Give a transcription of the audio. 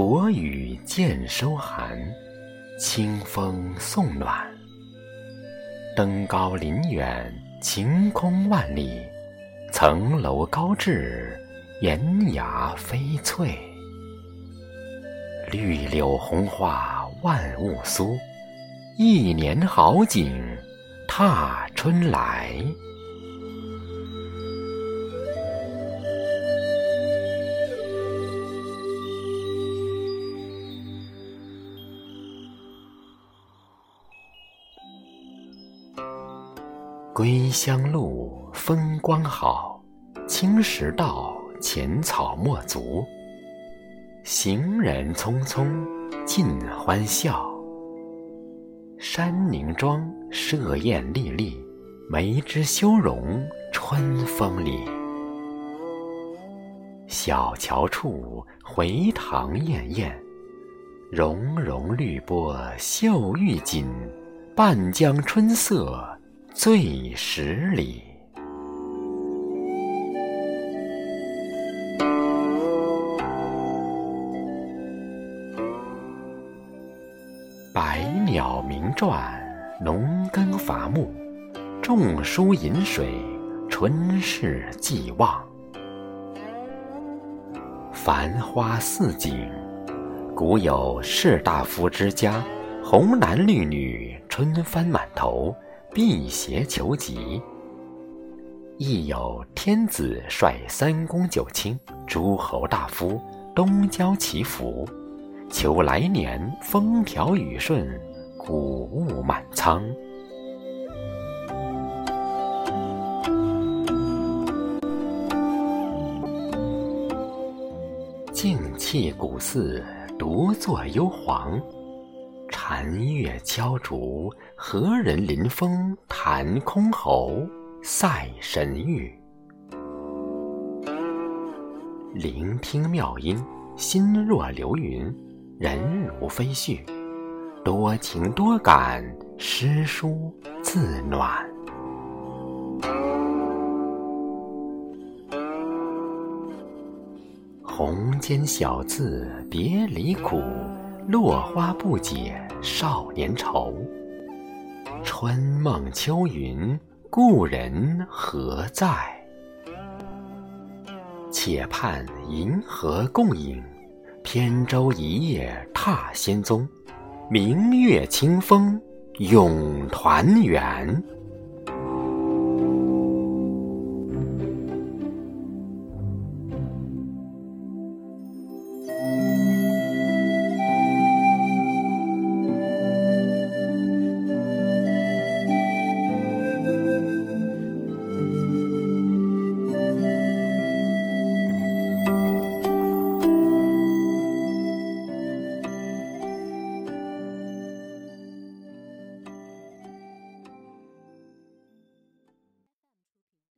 薄雨渐收寒，清风送暖。登高临远，晴空万里，层楼高峙，岩崖飞翠。绿柳红花万物苏，一年好景踏春来。归乡路，风光好，青石道，浅草没足。行人匆匆，尽欢笑。山凝妆，设宴历历，梅枝羞容，春风里。小桥处，回塘燕燕，融融绿波，秀玉锦，半江春色。最十里，百鸟鸣啭，农耕伐木，种蔬饮水，春事既旺。繁花似锦，古有士大夫之家，红男绿女，春幡满头。辟邪求吉，亦有天子率三公九卿、诸侯大夫东郊祈福，求来年风调雨顺、谷物满仓。静气古寺，独坐幽篁。寒月敲竹，何人临风弹箜篌赛神谕？聆听妙音，心若流云，人如飞絮。多情多感，诗书自暖。红笺小字别离苦，落花不解。少年愁，春梦秋云，故人何在？且盼银河共影，扁舟一叶踏仙踪。明月清风，永团圆。